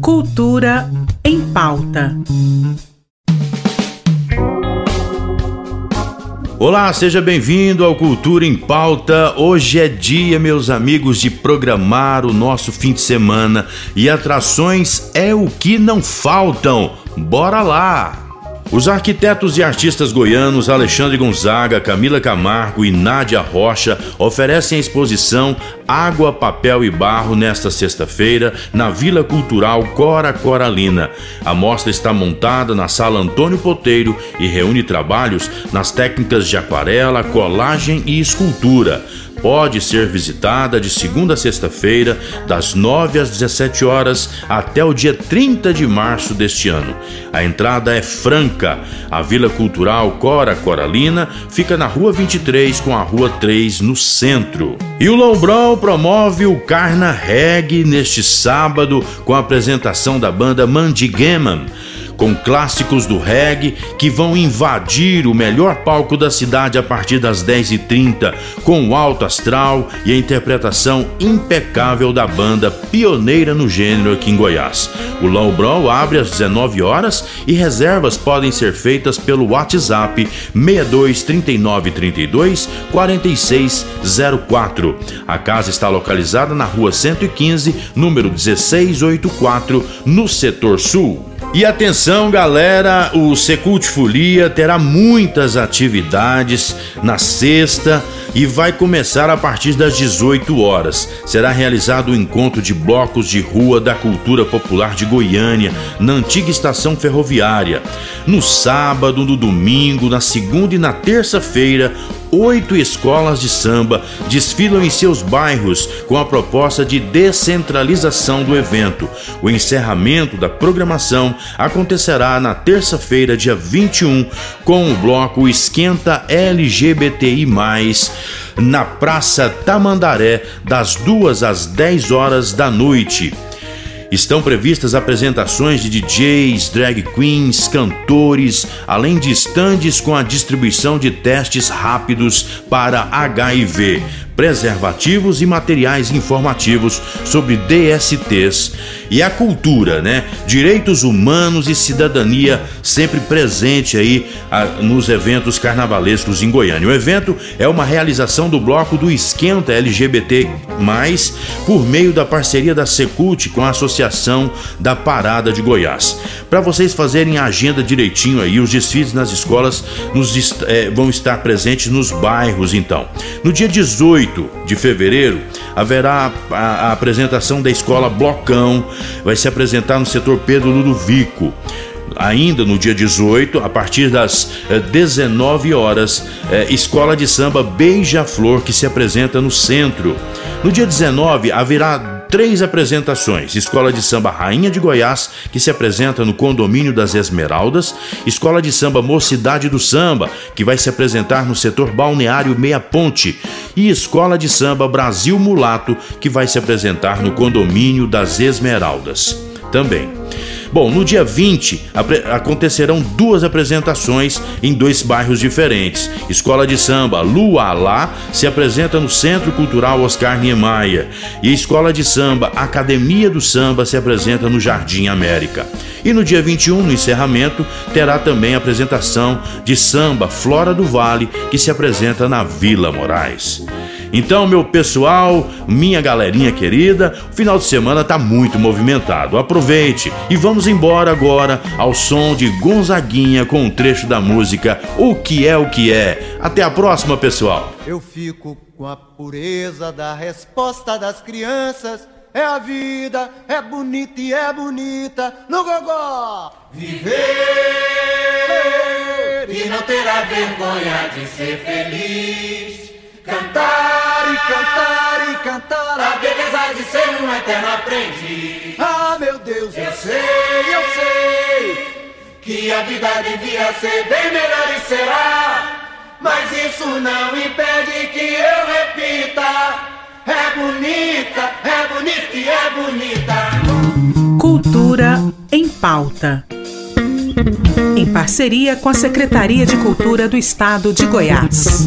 Cultura em pauta. Olá, seja bem-vindo ao Cultura em Pauta. Hoje é dia, meus amigos, de programar o nosso fim de semana e atrações é o que não faltam. Bora lá! Os arquitetos e artistas goianos Alexandre Gonzaga, Camila Camargo e Nádia Rocha oferecem a exposição Água, Papel e Barro nesta sexta-feira na Vila Cultural Cora Coralina. A mostra está montada na Sala Antônio Poteiro e reúne trabalhos nas técnicas de aquarela, colagem e escultura pode ser visitada de segunda a sexta-feira, das 9 às 17 horas até o dia 30 de março deste ano. A entrada é franca. A Vila Cultural Cora Coralina fica na Rua 23 com a Rua 3 no centro. E o Lombrão promove o Carna Reggae neste sábado com a apresentação da banda Mandigeman com clássicos do reggae que vão invadir o melhor palco da cidade a partir das 10h30, com o alto astral e a interpretação impecável da banda pioneira no gênero aqui em Goiás. O Low Brawl abre às 19 horas e reservas podem ser feitas pelo WhatsApp 62 39 32 46 04. A casa está localizada na rua 115, número 1684, no setor sul. E atenção, galera, o Secult Folia terá muitas atividades na sexta e vai começar a partir das 18 horas. Será realizado o encontro de blocos de rua da cultura popular de Goiânia, na antiga estação ferroviária. No sábado, no domingo, na segunda e na terça-feira, oito escolas de samba desfilam em seus bairros com a proposta de descentralização do evento. O encerramento da programação acontecerá na terça-feira, dia 21, com o bloco Esquenta LGBTI, na Praça Tamandaré, das 2 às 10 horas da noite. Estão previstas apresentações de DJs, drag queens, cantores, além de estandes com a distribuição de testes rápidos para HIV, preservativos e materiais informativos sobre DSTs e a cultura, né? Direitos humanos e cidadania sempre presente aí a, nos eventos carnavalescos em Goiânia. O evento é uma realização do bloco do Esquenta LGBT+, por meio da parceria da Secult com a Associação da Parada de Goiás. Para vocês fazerem a agenda direitinho aí, os desfiles nas escolas nos, é, vão estar presentes nos bairros então. No dia 18 8 de fevereiro, haverá a, a, apresentação da escola Blocão, vai se apresentar no setor Pedro Ludovico ainda no dia 18, a partir das 19 eh, horas, eh, Escola de Samba Beija-Flor, que se apresenta no centro. No dia 19, haverá três apresentações: Escola de Samba Rainha de Goiás, que se apresenta no condomínio das Esmeraldas, Escola de Samba Mocidade do Samba, que vai se apresentar no setor balneário Meia Ponte, e Escola de Samba Brasil Mulato, que vai se apresentar no condomínio das Esmeraldas. Também. Bom, no dia 20 acontecerão duas apresentações em dois bairros diferentes. Escola de Samba Lualá se apresenta no Centro Cultural Oscar Niemeyer e a Escola de Samba Academia do Samba se apresenta no Jardim América. E no dia 21, no encerramento, terá também a apresentação de Samba Flora do Vale, que se apresenta na Vila Moraes. Então, meu pessoal, minha galerinha querida, o final de semana tá muito movimentado. Aproveite e vamos embora agora ao som de Gonzaguinha com um trecho da música O que é o que é. Até a próxima, pessoal. Eu fico com a pureza da resposta das crianças. É a vida, é bonita e é bonita no gogó. Viver e não terá vergonha de ser feliz. Cantar cantar e cantar a beleza de ser um eterno aprendiz. Ah, meu Deus, eu, eu sei, eu sei que a vida devia ser bem melhor e será. Mas isso não impede que eu repita. É bonita, é bonita e é bonita. Cultura em pauta. Em parceria com a Secretaria de Cultura do Estado de Goiás.